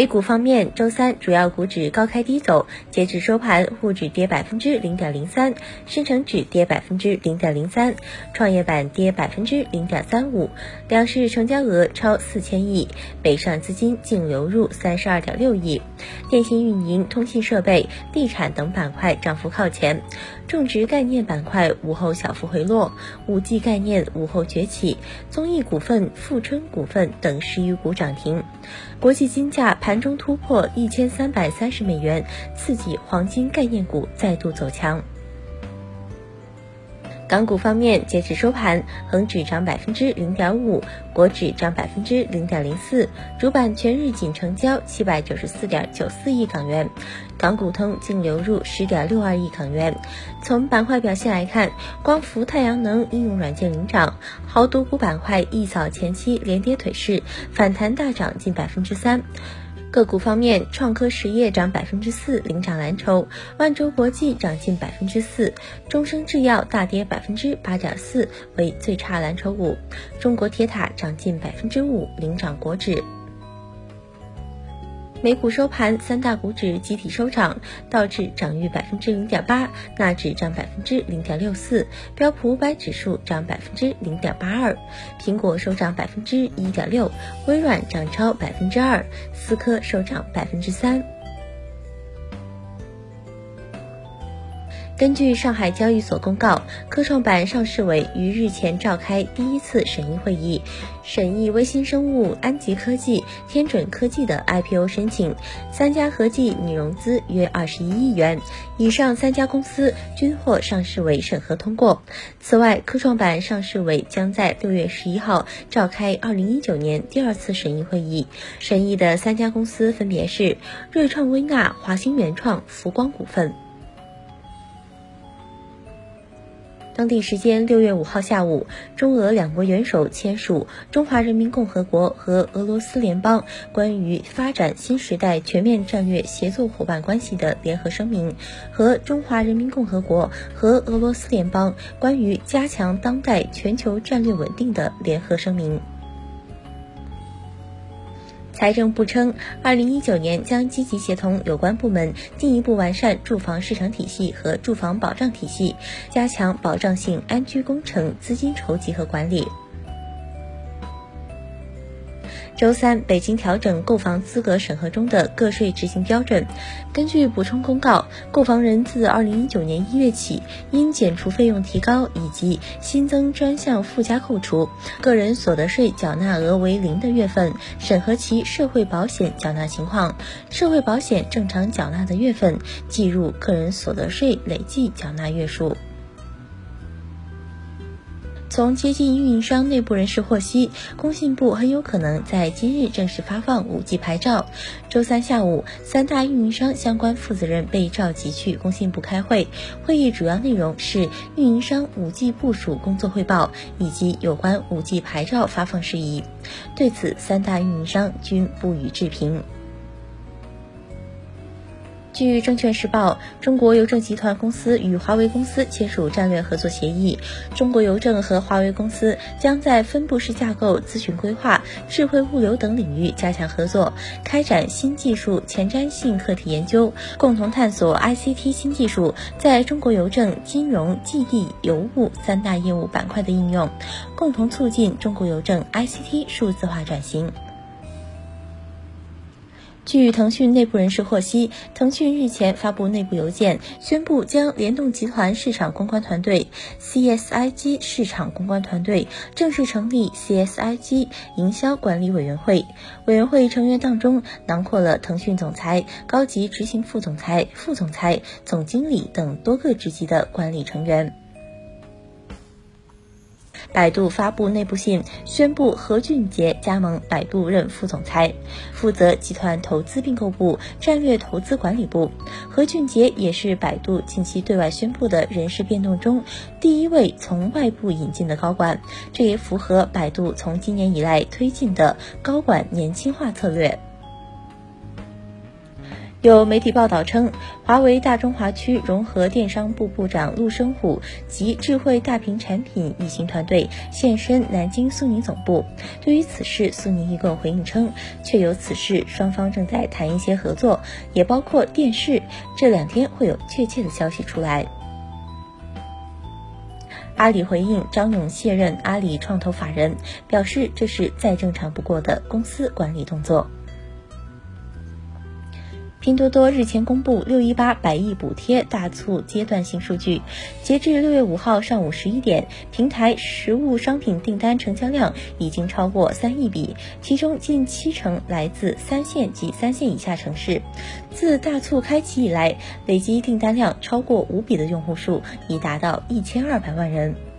A 股方面，周三主要股指高开低走，截至收盘，沪指跌百分之零点零三，深成指跌百分之零点零三，创业板跌百分之零点三五，两市成交额超四千亿，北上资金净流入三十二点六亿，电信运营、通信设备、地产等板块涨幅靠前，种植概念板块午后小幅回落，五 G 概念午后崛起，综艺股份、富春股份等十余股涨停，国际金价。盘中突破一千三百三十美元，刺激黄金概念股再度走强。港股方面，截止收盘，恒指涨百分之零点五，国指涨百分之零点零四，主板全日仅成交七百九十四点九四亿港元，港股通净流入十点六二亿港元。从板块表现来看，光伏、太阳能应用软件领涨，豪赌股板块一扫前期连跌颓势，反弹大涨近百分之三。个股方面，创科实业涨百分之四，领涨蓝筹；万州国际涨近百分之四，中生制药大跌百分之八点四，为最差蓝筹股；中国铁塔涨近百分之五，领涨国指。美股收盘，三大股指集体收涨，道指涨逾百分之零点八，纳指涨百分之零点六四，标普五百指数涨百分之零点八二，苹果收涨百分之一点六，微软涨超百分之二，思科收涨百分之三。根据上海交易所公告，科创板上市委于日前召开第一次审议会议，审议微星生物、安吉科技、天准科技的 IPO 申请，三家合计拟融资约二十一亿元，以上三家公司均获上市委审核通过。此外，科创板上市委将在六月十一号召开二零一九年第二次审议会议，审议的三家公司分别是瑞创微纳、华兴原创、福光股份。当地时间六月五号下午，中俄两国元首签署《中华人民共和国和俄罗斯联邦关于发展新时代全面战略协作伙伴关系的联合声明》和《中华人民共和国和俄罗斯联邦关于加强当代全球战略稳定的联合声明》。财政部称，二零一九年将积极协同有关部门，进一步完善住房市场体系和住房保障体系，加强保障性安居工程资金筹集和管理。周三，北京调整购房资格审核中的个税执行标准。根据补充公告，购房人自二零一九年一月起，因减除费用提高以及新增专项附加扣除，个人所得税缴纳额为零的月份，审核其社会保险缴纳情况。社会保险正常缴纳的月份，计入个人所得税累计缴纳月数。从接近运营商内部人士获悉，工信部很有可能在今日正式发放 5G 牌照。周三下午，三大运营商相关负责人被召集去工信部开会，会议主要内容是运营商 5G 部署工作汇报以及有关 5G 牌照发放事宜。对此，三大运营商均不予置评。据证券时报，中国邮政集团公司与华为公司签署战略合作协议。中国邮政和华为公司将在分布式架构、咨询规划、智慧物流等领域加强合作，开展新技术前瞻性课题研究，共同探索 ICT 新技术在中国邮政、金融、记忆、邮务三大业务板块的应用，共同促进中国邮政 ICT 数字化转型。据腾讯内部人士获悉，腾讯日前发布内部邮件，宣布将联动集团市场公关团队 （CSIG 市场公关团队）正式成立 CSIG 营销管理委员会。委员会成员当中囊括了腾讯总裁、高级执行副总裁、副总裁、总经理等多个职级的管理成员。百度发布内部信，宣布何俊杰加盟百度任副总裁，负责集团投资并购部、战略投资管理部。何俊杰也是百度近期对外宣布的人事变动中第一位从外部引进的高管，这也符合百度从今年以来推进的高管年轻化策略。有媒体报道称，华为大中华区融合电商部部长陆生虎及智慧大屏产品一行团队现身南京苏宁总部。对于此事，苏宁易购回应称，确有此事，双方正在谈一些合作，也包括电视。这两天会有确切的消息出来。阿里回应张勇卸任阿里创投法人，表示这是再正常不过的公司管理动作。拼多多日前公布六一八百亿补贴大促阶段性数据，截至六月五号上午十一点，平台实物商品订单成交量已经超过三亿笔，其中近七成来自三线及三线以下城市。自大促开启以来，累计订单量超过五笔的用户数已达到一千二百万人。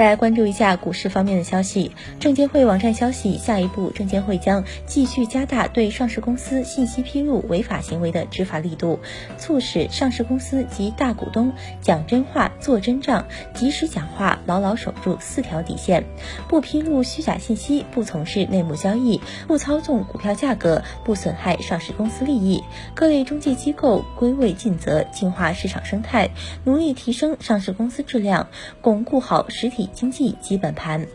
再来关注一下股市方面的消息。证监会网站消息，下一步证监会将继续加大对上市公司信息披露违法行为的执法力度，促使上市公司及大股东讲真话、做真账、及时讲话，牢牢守住四条底线：不披露虚假信息，不从事内幕交易，不操纵股票价格，不损害上市公司利益。各类中介机构归位尽责，净化市场生态，努力提升上市公司质量，巩固好实体。经济基本盘。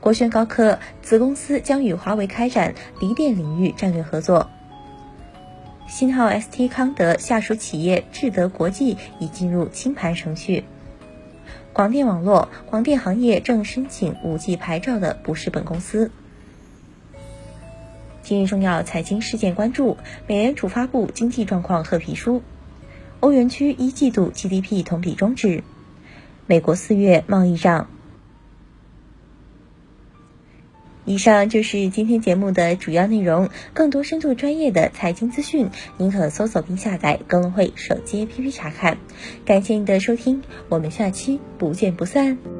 国轩高科子公司将与华为开展锂电领域战略合作。新号 ST 康德下属企业智德国际已进入清盘程序。广电网络，广电行业正申请五 G 牌照的不是本公司。今日重要财经事件关注：美联储发布经济状况褐皮书；欧元区一季度 GDP 同比终止。美国四月贸易账。以上就是今天节目的主要内容。更多深度专业的财经资讯，您可搜索并下载更会手机 APP 查看。感谢您的收听，我们下期不见不散。